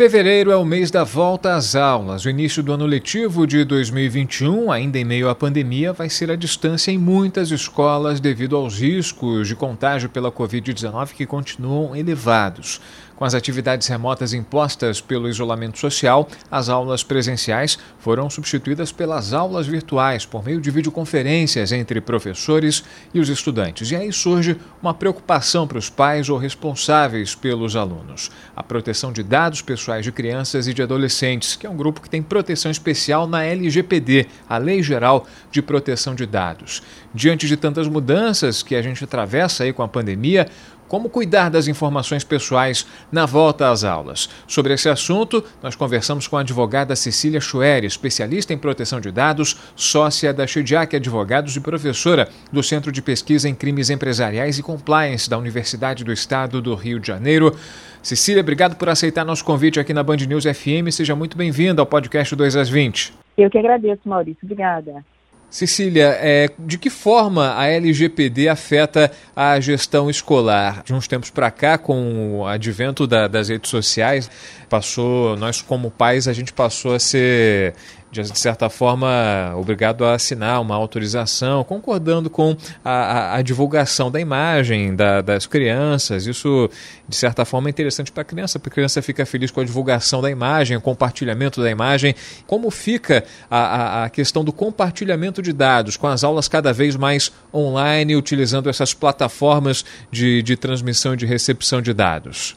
Fevereiro é o mês da volta às aulas. O início do ano letivo de 2021, ainda em meio à pandemia, vai ser à distância em muitas escolas devido aos riscos de contágio pela Covid-19 que continuam elevados. Com as atividades remotas impostas pelo isolamento social, as aulas presenciais foram substituídas pelas aulas virtuais por meio de videoconferências entre professores e os estudantes. E aí surge uma preocupação para os pais ou responsáveis pelos alunos: a proteção de dados pessoais de crianças e de adolescentes, que é um grupo que tem proteção especial na LGPD, a Lei Geral de Proteção de Dados. Diante de tantas mudanças que a gente atravessa aí com a pandemia, como cuidar das informações pessoais na volta às aulas. Sobre esse assunto, nós conversamos com a advogada Cecília Schuer, especialista em proteção de dados, sócia da Chidiac Advogados e professora do Centro de Pesquisa em Crimes Empresariais e Compliance da Universidade do Estado do Rio de Janeiro. Cecília, obrigado por aceitar nosso convite aqui na Band News FM. Seja muito bem-vinda ao podcast 2 às 20. Eu que agradeço, Maurício. Obrigada. Cecília, é, de que forma a LGPD afeta a gestão escolar? De uns tempos para cá, com o advento da, das redes sociais, passou, nós como pais, a gente passou a ser de certa forma, obrigado a assinar uma autorização, concordando com a, a, a divulgação da imagem da, das crianças. Isso, de certa forma, é interessante para a criança, porque a criança fica feliz com a divulgação da imagem, o compartilhamento da imagem. Como fica a, a questão do compartilhamento de dados, com as aulas cada vez mais online, utilizando essas plataformas de, de transmissão e de recepção de dados?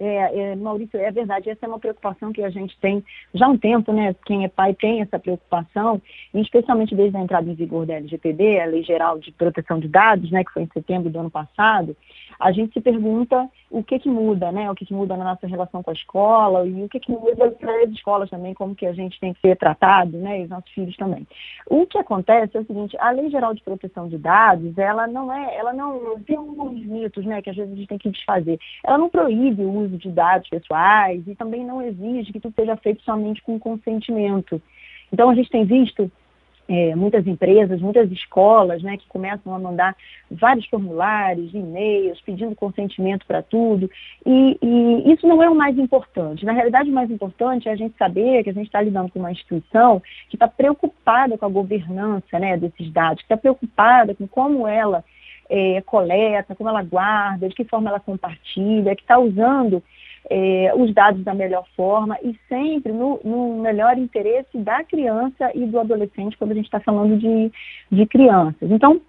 É, é, Maurício, é verdade, essa é uma preocupação que a gente tem já há um tempo, né? Quem é pai tem essa preocupação, especialmente desde a entrada em vigor da LGPD, a Lei Geral de Proteção de Dados, né, que foi em setembro do ano passado, a gente se pergunta o que que muda, né? O que que muda na nossa relação com a escola e o que que muda para as escolas também, como que a gente tem que ser tratado, né? E os nossos filhos também. O que acontece é o seguinte, a Lei Geral de Proteção de Dados, ela não é, ela não tem alguns mitos, né, que às vezes a gente tem que desfazer. Ela não proíbe o uso de dados pessoais e também não exige que tudo seja feito somente com consentimento. Então a gente tem visto é, muitas empresas, muitas escolas, né, que começam a mandar vários formulários, e-mails, pedindo consentimento para tudo. E, e, isso não é o mais importante. Na realidade, o mais importante é a gente saber que a gente está lidando com uma instituição que está preocupada com a governança né, desses dados, que está preocupada com como ela é, coleta, como ela guarda, de que forma ela compartilha, que está usando é, os dados da melhor forma e sempre no, no, melhor interesse da criança e do adolescente quando a gente está falando de, de crianças. Então,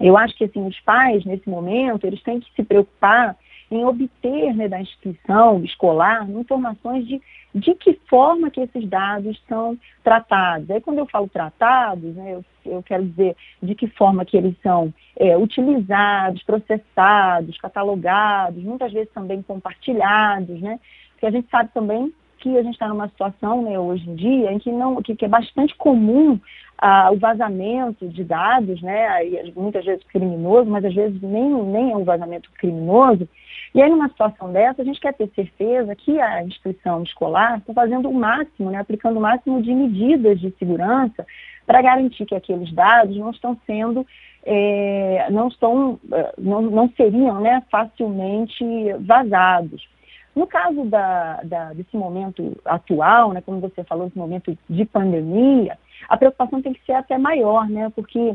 eu acho que assim, os pais, nesse momento, eles têm que se preocupar em obter né, da instituição escolar informações de, de que forma que esses dados são tratados. Aí quando eu falo tratados, né, eu, eu quero dizer de que forma que eles são é, utilizados, processados, catalogados, muitas vezes também compartilhados, né? Porque a gente sabe também que a gente está numa situação né, hoje em dia em que, não, que, que é bastante comum ah, o vazamento de dados, né, muitas vezes criminoso, mas às vezes nem, nem é um vazamento criminoso. E aí, numa situação dessa, a gente quer ter certeza que a instituição escolar está fazendo o máximo, né, aplicando o máximo de medidas de segurança para garantir que aqueles dados não estão sendo, é, não, estão, eh, não, não seriam né, facilmente vazados. No caso da, da, desse momento atual, né, como você falou, desse momento de pandemia, a preocupação tem que ser até maior, né, porque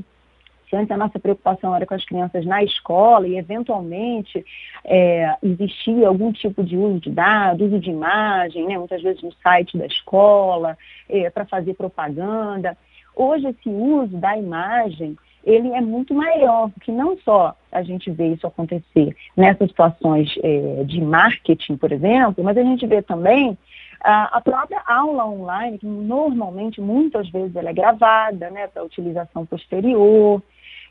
se antes a nossa preocupação era com as crianças na escola e, eventualmente, é, existia algum tipo de uso de dados, uso de imagem, né, muitas vezes no site da escola, é, para fazer propaganda. Hoje, esse uso da imagem ele é muito maior, porque não só a gente vê isso acontecer nessas situações é, de marketing, por exemplo, mas a gente vê também a, a própria aula online, que normalmente, muitas vezes, ela é gravada, né, para utilização posterior.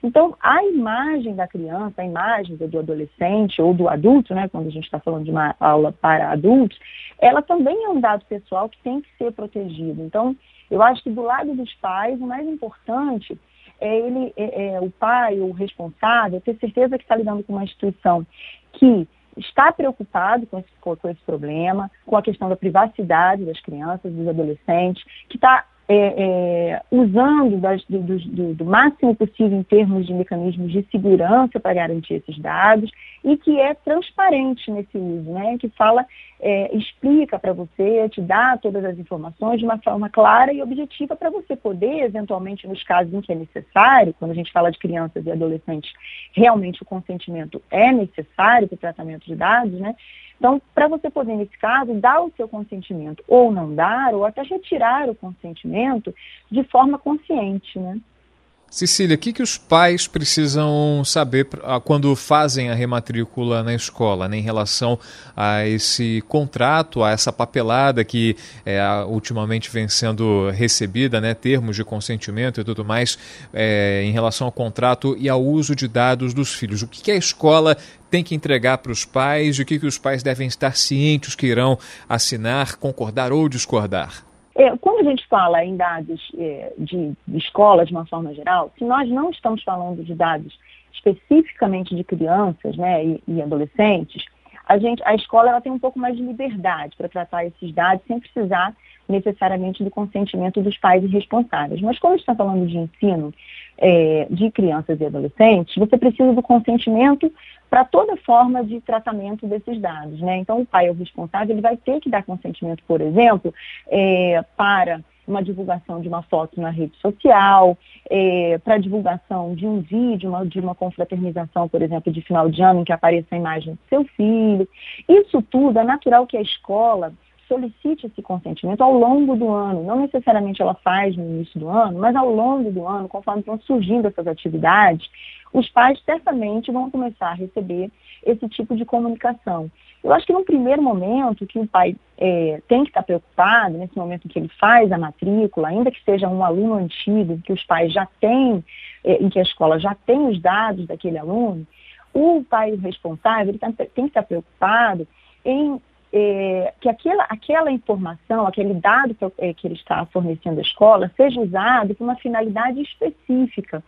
Então, a imagem da criança, a imagem do adolescente ou do adulto, né, quando a gente está falando de uma aula para adultos, ela também é um dado pessoal que tem que ser protegido. Então, Eu acho que do lado dos pais, o mais importante é ele, é, é, o pai, o responsável, ter certeza que está lidando com uma instituição que está preocupado com esse, com esse problema, com a questão da privacidade das crianças, dos adolescentes, que está é, é, usando das, do, do, do, máximo possível em termos de mecanismos de segurança para garantir esses dados e que é transparente nesse uso, né? que fala, é, explica para você, te dá todas as informações de uma forma clara e objetiva para você poder, eventualmente, nos casos em que é necessário, quando a gente fala de crianças e adolescentes, realmente o consentimento é necessário para o tratamento de dados, né? Então, para você poder, nesse caso, dar o seu consentimento ou não dar, ou até retirar o consentimento de forma consciente, né? Cecília, o que, que os pais precisam saber quando fazem a rematrícula na escola, né, em relação a esse contrato, a essa papelada que é, ultimamente vem sendo recebida, né, termos de consentimento e tudo mais, é, em relação ao contrato e ao uso de dados dos filhos? O que, que a escola tem que entregar para os pais o que, que os pais devem estar cientes que irão assinar, concordar ou discordar? É, quando a gente fala em dados é, de, de escola de uma forma geral, se nós não estamos falando de dados especificamente de crianças né, e, e adolescentes, a, gente, a escola ela tem um pouco mais de liberdade para tratar esses dados sem precisar necessariamente do consentimento dos pais responsáveis. Mas quando está falando de ensino é, de crianças e adolescentes, você precisa do consentimento para toda forma de tratamento desses dados. Né? Então, o pai é o responsável, ele vai ter que dar consentimento, por exemplo, é, para uma divulgação de uma foto na rede social, é, para divulgação de um vídeo, uma, de uma confraternização, por exemplo, de final de ano, em que apareça a imagem do seu filho. Isso tudo é natural que a escola solicite esse consentimento ao longo do ano. Não necessariamente ela faz no início do ano, mas ao longo do ano, conforme estão surgindo essas atividades, os pais certamente vão começar a receber esse tipo de comunicação. Eu acho que no primeiro momento que o pai é, tem que estar preocupado, nesse momento que ele faz a matrícula, ainda que seja um aluno antigo, que os pais já têm, é, em que a escola já tem os dados daquele aluno, o pai responsável tá, tem que estar preocupado em é, que aquela, aquela informação, aquele dado que, é, que ele está fornecendo à escola, seja usado para uma finalidade específica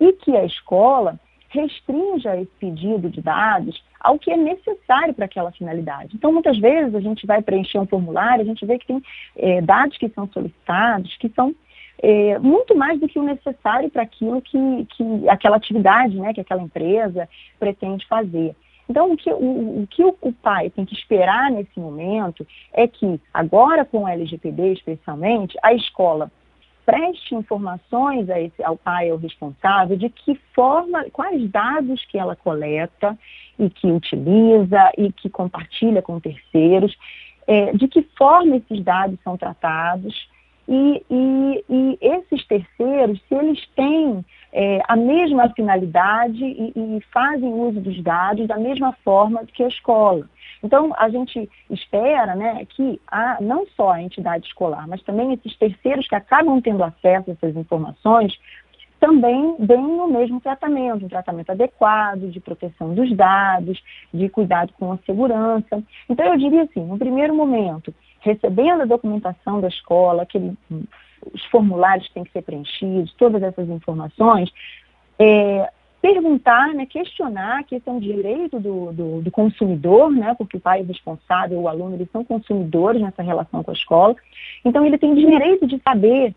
e que a escola restrinja esse pedido de dados ao que é necessário para aquela finalidade. Então, muitas vezes, a gente vai preencher um formulário, a gente vê que tem é, dados que são solicitados, que são é, muito mais do que o necessário para aquilo que, que aquela atividade, né, que aquela empresa pretende fazer. Então, o que, o, o que o, pai tem que esperar nesse momento é que, agora com o LGPD especialmente, a escola preste informações a esse, ao pai, ao responsável, de que forma, quais dados que ela coleta e que utiliza e que compartilha com terceiros, é, de que forma esses dados são tratados. E, e, e esses terceiros, se eles têm é, a mesma finalidade e, e, fazem uso dos dados da mesma forma que a escola. Então, a gente espera né, que a, não só a entidade escolar, mas também esses terceiros que acabam tendo acesso a essas informações, também deem o mesmo tratamento, um tratamento adequado, de proteção dos dados, de cuidado com a segurança. Então, eu diria assim, no primeiro momento, recebendo a documentação da escola, aquele, os formulários têm que ser preenchidos, todas essas informações, é, perguntar, né, questionar, que esse é um direito do, do, do, consumidor, né, porque o pai é responsável, o aluno, eles são consumidores nessa relação com a escola. Então, ele tem direito de saber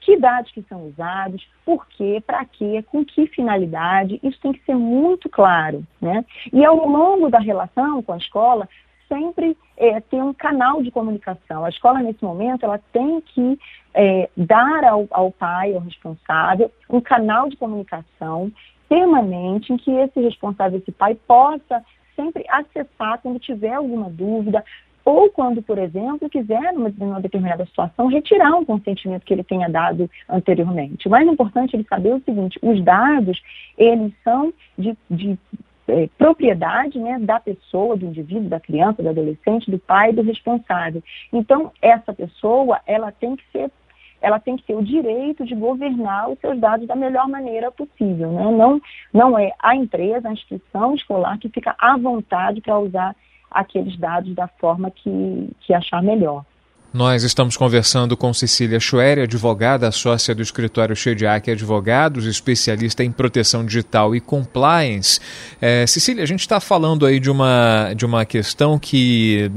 que dados que são usados, por quê, para quê, com que finalidade, isso tem que ser muito claro. Né? E ao longo da relação com a escola, sempre é, ter um canal de comunicação. A escola, nesse momento, ela tem que é, dar ao, ao pai, ao responsável, um canal de comunicação permanente em que esse responsável, esse pai, possa sempre acessar quando tiver alguma dúvida, ou quando, por exemplo, quiser, numa, determinada situação, retirar um consentimento que ele tenha dado anteriormente. O mais importante é ele saber o seguinte, os dados, eles são de, de é, propriedade né, da pessoa, do indivíduo, da criança, do adolescente, do pai, do responsável. Então, essa pessoa, ela tem que ser ela tem que ter o direito de governar os seus dados da melhor maneira possível. Né? Não, não é a empresa, a instituição escolar que fica à vontade para usar aqueles dados da forma que, que achar melhor. Nós estamos conversando com Cecília Schwery, advogada sócia do escritório Shediac Advogados, especialista em proteção digital e compliance. É, Cecília, a gente está falando aí de uma, de uma questão que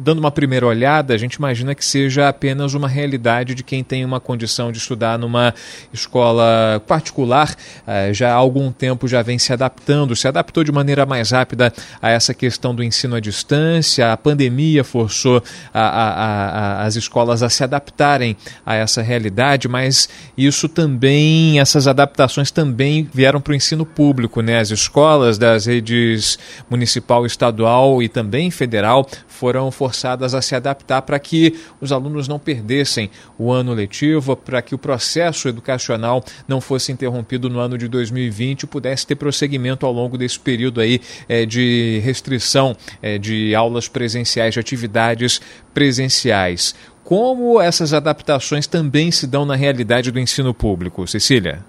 dando uma primeira olhada, a gente imagina que seja apenas uma realidade de quem tem uma condição de estudar numa escola particular, eh, já há algum tempo já vem se adaptando, se adaptou de maneira mais rápida a essa questão do ensino à distância, a pandemia forçou a, a, a, as escolas a se adaptarem a essa realidade, mas isso também, essas adaptações também vieram para o ensino público, né? As escolas das redes municipal, estadual e também federal foram forçadas forçadas a se adaptar para que os alunos não perdessem o ano letivo, para que o processo educacional não fosse interrompido no ano de 2020 e pudesse ter prosseguimento ao longo desse período aí é, de restrição é, de aulas presenciais, de atividades presenciais. Como essas adaptações também se dão na realidade do ensino público, Cecília?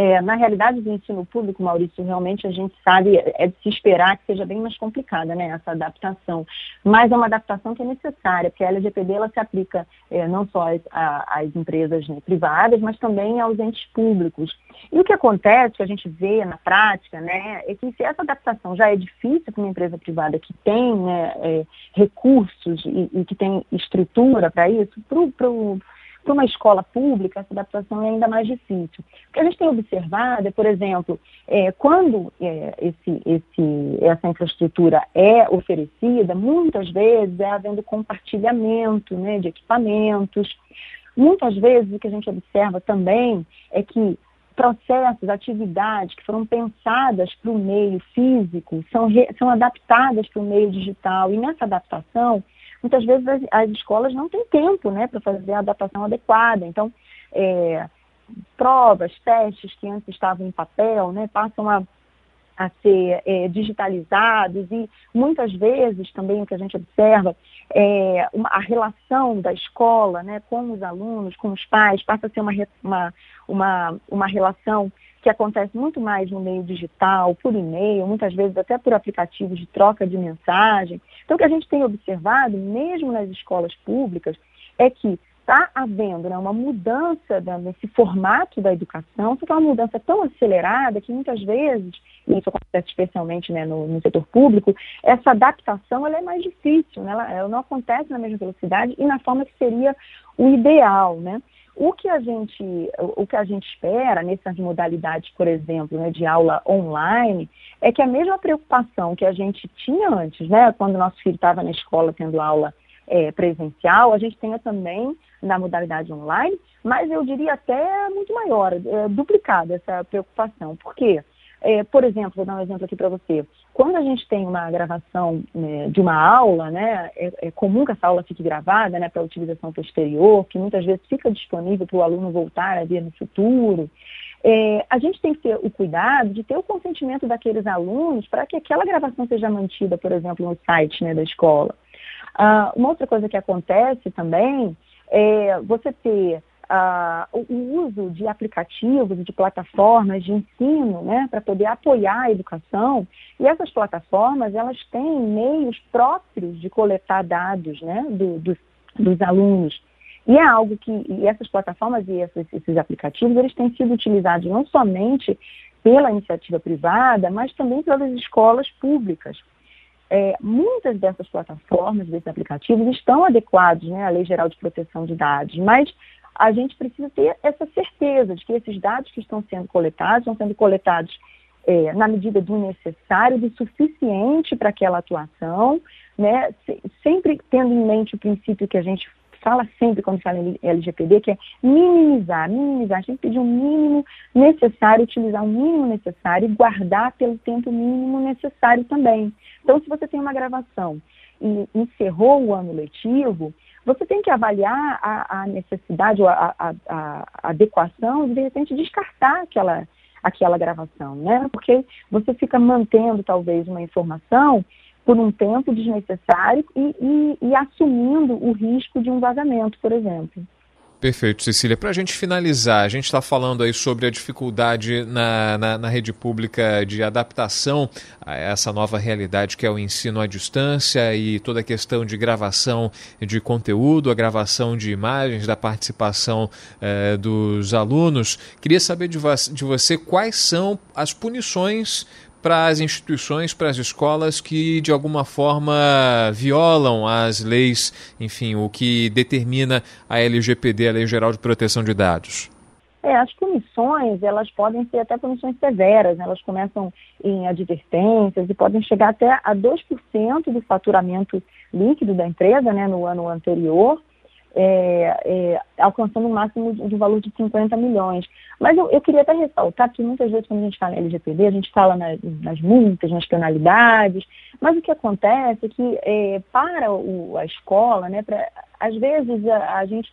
É, na realidade do ensino público, Maurício, realmente a gente sabe, é de se esperar que seja bem mais complicada né, essa adaptação. Mas é uma adaptação que é necessária, porque a LGPD ela se aplica é, não só às, às empresas né, privadas, mas também aos entes públicos. E o que acontece, que a gente vê na prática, né, é que se essa adaptação já é difícil para uma empresa privada que tem né, é, recursos e, e, que tem estrutura para isso, para o para uma escola pública, essa adaptação é ainda mais difícil. O que a gente tem observado é, por exemplo, é, quando é, esse, esse, essa infraestrutura é oferecida, muitas vezes é havendo compartilhamento né, de equipamentos. Muitas vezes o que a gente observa também é que processos, atividades que foram pensadas para o meio físico são, re, são adaptadas para o meio digital. E nessa adaptação, muitas vezes as, as escolas não têm tempo né, para fazer a adaptação adequada. Então, é, provas, testes que antes estavam em papel, né, passam a, a ser é, digitalizados e muitas vezes também o que a gente observa é uma, a relação da escola né, com os alunos, com os pais, passa a ser uma, uma, uma, uma relação que acontece muito mais no meio digital, por e-mail, muitas vezes até por aplicativos de troca de mensagem. Então, o que a gente tem observado, mesmo nas escolas públicas, é que está havendo né, uma mudança da, nesse formato da educação, só que é uma mudança tão acelerada que muitas vezes, e isso acontece especialmente né, no, no, setor público, essa adaptação ela é mais difícil, né, ela, ela, não acontece na mesma velocidade e na forma que seria o ideal. Né? O que a gente, o que a gente espera nessas modalidades, por exemplo, né, de aula online, é que a mesma preocupação que a gente tinha antes, né, quando nosso filho estava na escola tendo aula é, presencial, a gente tenha também na modalidade online, mas eu diria até muito maior, é, duplicada essa preocupação. Por quê? É, por exemplo, vou dar um exemplo aqui para você. Quando a gente tem uma gravação né, de uma aula, né, é, é, comum que essa aula fique gravada né, para utilização posterior, que muitas vezes fica disponível para o aluno voltar a ver no futuro. É, a gente tem que ter o cuidado de ter o consentimento daqueles alunos para que aquela gravação seja mantida, por exemplo, no site né, da escola. Ah, uma outra coisa que acontece também é você ter uh, o uso de aplicativos, de plataformas de ensino, né, para poder apoiar a educação. E essas plataformas, elas têm meios próprios de coletar dados, né, do, do, dos alunos. E é algo que essas plataformas e esses, esses aplicativos, eles têm sido utilizados não somente pela iniciativa privada, mas também pelas escolas públicas. É, muitas dessas plataformas, desses aplicativos, estão adequados né, à Lei Geral de Proteção de Dados, mas a gente precisa ter essa certeza de que esses dados que estão sendo coletados estão sendo coletados é, na medida do necessário, do suficiente para aquela atuação, né? sempre tendo em mente o princípio que a gente fala sempre quando fala em LGPD, que é minimizar, minimizar, a gente pedir o um mínimo necessário, utilizar o um mínimo necessário e guardar pelo tempo mínimo necessário também. Então, se você tem uma gravação e encerrou o ano letivo, você tem que avaliar a, a necessidade ou a, a, a, adequação de, de repente, descartar aquela, aquela gravação, né? Porque você fica mantendo, talvez, uma informação por um tempo desnecessário e, e, e assumindo o risco de um vazamento, por exemplo. Perfeito, Cecília. Para a gente finalizar, a gente está falando aí sobre a dificuldade na, na, na, rede pública de adaptação a essa nova realidade que é o ensino à distância e toda a questão de gravação de conteúdo, a gravação de imagens, da participação eh, dos alunos. Queria saber de, de você quais são as punições para as instituições, para as escolas que de alguma forma violam as leis, enfim, o que determina a LGPD, a Lei Geral de Proteção de Dados? É, as punições, elas podem ser até punições severas, né? elas começam em advertências e podem chegar até a 2% do faturamento líquido da empresa, né, no ano anterior, é, é, alcançando um máximo de, de valor de 50 milhões. Mas eu, eu, queria até ressaltar que muitas vezes quando a gente fala em LGPD, a gente fala nas, multas, nas penalidades, mas o que acontece é que é, para o, a escola, né, pra, às vezes a, a, gente,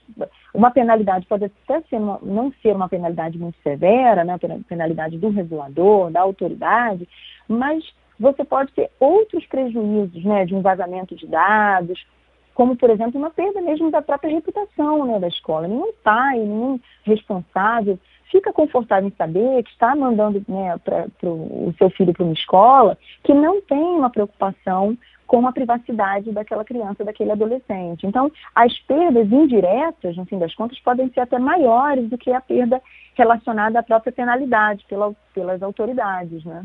uma penalidade pode até ser uma, não ser uma penalidade muito severa, né, penalidade do regulador, da autoridade, mas você pode ter outros prejuízos, né, de um vazamento de dados, como, por exemplo, uma perda mesmo da própria reputação né, da escola. Nenhum pai, nenhum responsável fica confortável em saber que está mandando né, para o seu filho para uma escola que não tem uma preocupação com a privacidade daquela criança, daquele adolescente. Então, as perdas indiretas, no fim das contas, podem ser até maiores do que a perda relacionada à própria penalidade pela, pelas autoridades, né?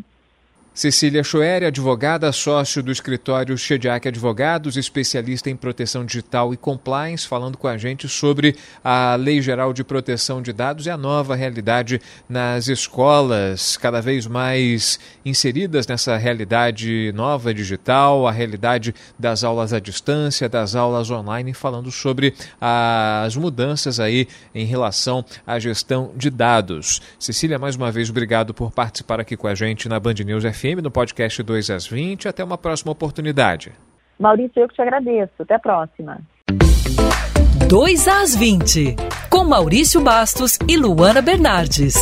Cecília Schoeri, advogada, sócio do escritório Shediac Advogados, especialista em proteção digital e compliance, falando com a gente sobre a Lei Geral de Proteção de Dados e a nova realidade nas escolas, cada vez mais inseridas nessa realidade nova digital, a realidade das aulas à distância, das aulas online, falando sobre as mudanças aí em relação à gestão de dados. Cecília, mais uma vez, obrigado por participar aqui com a gente na Band News FM. FM no podcast 2 às 20. Até uma próxima oportunidade. Maurício, eu que te agradeço. Até a próxima. 2 às 20, com Maurício Bastos e Luana Bernardes.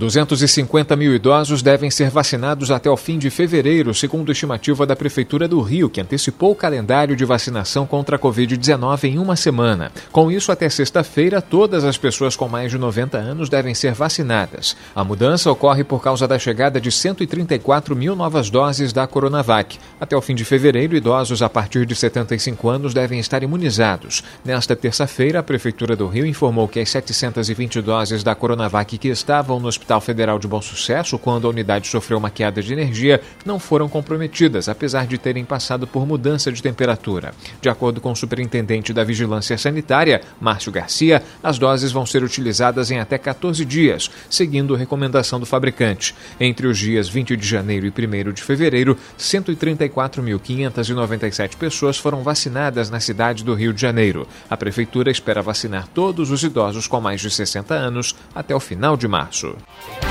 250 mil idosos devem ser vacinados até o fim de fevereiro, segundo a estimativa da Prefeitura do Rio, que antecipou o calendário de vacinação contra a Covid-19 em uma semana. Com isso, até sexta-feira, todas as pessoas com mais de 90 anos devem ser vacinadas. A mudança ocorre por causa da chegada de 134 mil novas doses da Coronavac. Até o fim de fevereiro, idosos a partir de 75 anos devem estar imunizados. Nesta terça-feira, a Prefeitura do Rio informou que as 720 doses da Coronavac que estavam no hospital Hospital Federal de Bom Sucesso, quando a unidade sofreu uma queda de energia, não foram comprometidas, apesar de terem passado por mudança de temperatura. De acordo com o superintendente da Vigilância Sanitária, Márcio Garcia, as doses vão ser utilizadas em até 14 dias, seguindo recomendação do fabricante. Entre os dias 20 de janeiro e 1 de fevereiro, 134.597 pessoas foram vacinadas na cidade do Rio de Janeiro. A prefeitura espera vacinar todos os idosos com mais de 60 anos até o final de março. Bye.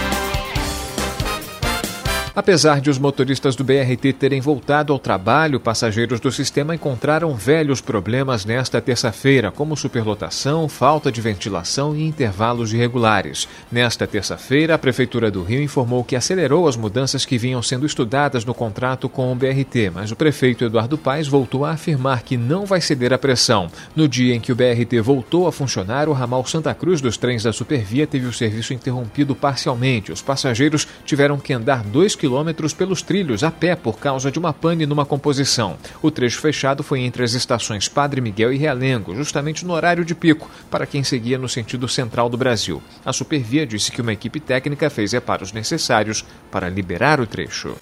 Apesar de os motoristas do BRT terem voltado ao trabalho, passageiros do sistema encontraram velhos problemas nesta terça-feira, como superlotação, falta de ventilação e intervalos irregulares. Nesta terça-feira, a Prefeitura do Rio informou que acelerou as mudanças que vinham sendo estudadas no contrato com o BRT, mas o prefeito Eduardo Paes voltou a afirmar que não vai ceder à pressão. No dia em que o BRT voltou a funcionar, o ramal Santa Cruz dos trens da Supervia teve o serviço interrompido parcialmente. Os passageiros tiveram que andar dois quilômetros quilômetros pelos trilhos a pé por causa de uma pane numa composição. O trecho fechado foi entre as estações Padre Miguel e Realengo, justamente no horário de pico, para quem seguia no sentido central do Brasil. A Supervia disse que uma equipe técnica fez reparos necessários para liberar o trecho.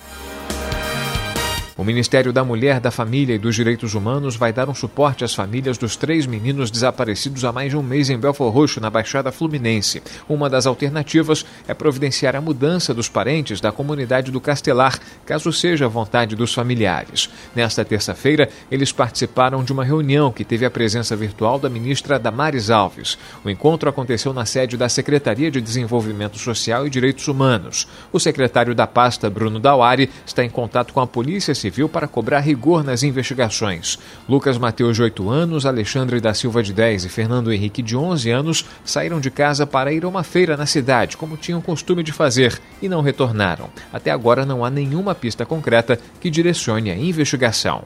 O Ministério da Mulher, da Família e dos Direitos Humanos vai dar um suporte às famílias dos três meninos desaparecidos há mais de um mês em Belfor Roxo, na Baixada Fluminense. Uma das alternativas é providenciar a mudança dos parentes da comunidade do Castelar, caso seja a vontade dos familiares. Nesta terça-feira, eles participaram de uma reunião que teve a presença virtual da ministra Damares Alves. O encontro aconteceu na sede da Secretaria de Desenvolvimento Social e Direitos Humanos. O secretário da pasta, Bruno Dauari, está em contato com a Polícia Civil Civil para cobrar rigor nas investigações. Lucas Mateus, de 8 anos, Alexandre da Silva, de 10 e Fernando Henrique, de 11 anos, saíram de casa para ir a uma feira na cidade, como tinham costume de fazer, e não retornaram. Até agora não há nenhuma pista concreta que direcione a investigação.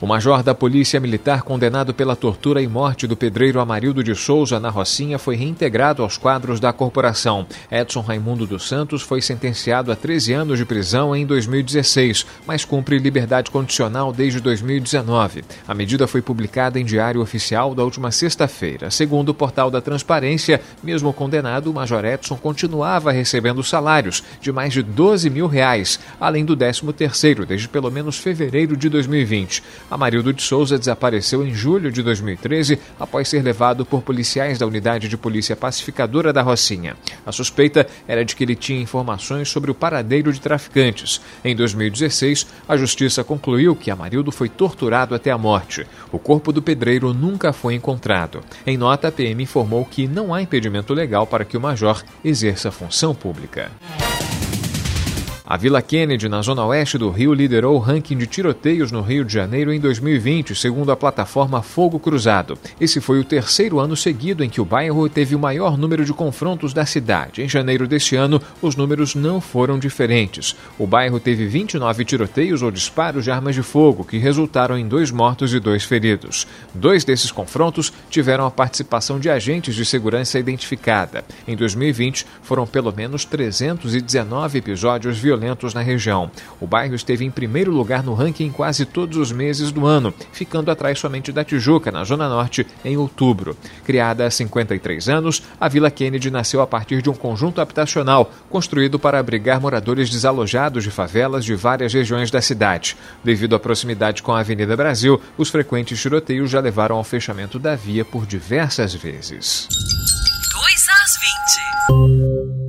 O major da Polícia Militar condenado pela tortura e morte do pedreiro Amarildo de Souza na Rocinha foi reintegrado aos quadros da corporação. Edson Raimundo dos Santos foi sentenciado a 13 anos de prisão em 2016, mas cumpre liberdade condicional desde 2019. A medida foi publicada em Diário Oficial da última sexta-feira. Segundo o portal da Transparência, mesmo condenado, o Major Edson continuava recebendo salários de mais de 12 mil reais, além do 13 terceiro desde pelo menos fevereiro de 2020. Amarildo de Souza desapareceu em julho de 2013 após ser levado por policiais da Unidade de Polícia Pacificadora da Rocinha. A suspeita era de que ele tinha informações sobre o paradeiro de traficantes. Em 2016, a Justiça concluiu que Amarildo foi torturado até a morte. O corpo do pedreiro nunca foi encontrado. Em nota, a PM informou que não há impedimento legal para que o major exerça função pública. A Vila Kennedy, na zona oeste do Rio, liderou o ranking de tiroteios no Rio de Janeiro em 2020, segundo a plataforma Fogo Cruzado. Esse foi o terceiro ano seguido em que o bairro teve o maior número de confrontos da cidade. Em janeiro deste ano, os números não foram diferentes. O bairro teve 29 tiroteios ou disparos de armas de fogo, que resultaram em dois mortos e dois feridos. Dois desses confrontos tiveram a participação de agentes de segurança identificada. Em 2020, foram pelo menos 319 episódios violentos na região. O bairro esteve em primeiro lugar no ranking quase todos os meses do ano, ficando atrás somente da Tijuca, na Zona Norte, em outubro. Criada há 53 anos, a Vila Kennedy nasceu a partir de um conjunto habitacional construído para abrigar moradores desalojados de favelas de várias regiões da cidade. Devido à proximidade com a Avenida Brasil, os frequentes tiroteios já levaram ao fechamento da via por diversas vezes. 2 às 20.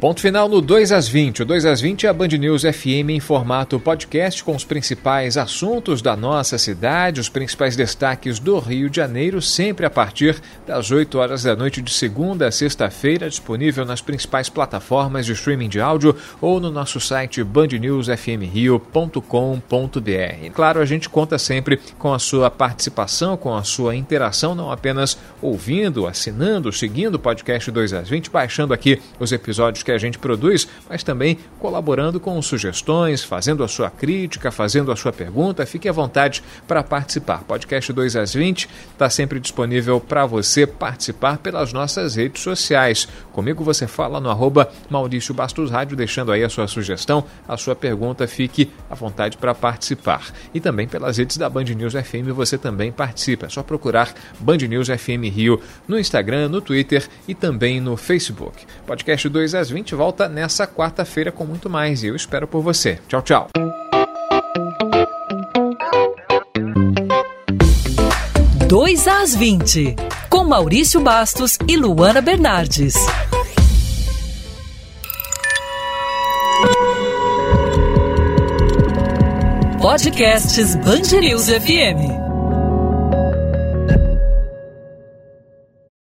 Ponto final no 2 às 20. O 2 às 20 é a Band News FM em formato podcast com os principais assuntos da nossa cidade, os principais destaques do Rio de Janeiro, sempre a partir das 8 horas da noite de segunda a sexta-feira, disponível nas principais plataformas de streaming de áudio ou no nosso site bandnewsfmrio.com.br. Claro, a gente conta sempre com a sua participação, com a sua interação, não apenas ouvindo, assinando, seguindo o podcast 2 às 20, baixando aqui os episódios que a gente produz, mas também colaborando com sugestões, fazendo a sua crítica, fazendo a sua pergunta. Fique à vontade para participar. Podcast 2 às 20 está sempre disponível para você participar pelas nossas redes sociais. Comigo você fala no arroba Maurício Bastos Rádio, deixando aí a sua sugestão, a sua pergunta. Fique à vontade para participar. E também pelas redes da Band News FM você também participa. É só procurar Band News FM Rio no Instagram, no Twitter e também no Facebook. Podcast 2 às 20 20 volta nessa quarta-feira com muito mais e eu espero por você. Tchau, tchau. Dois às 20, com Maurício Bastos e Luana Bernardes. Podcasts News FM.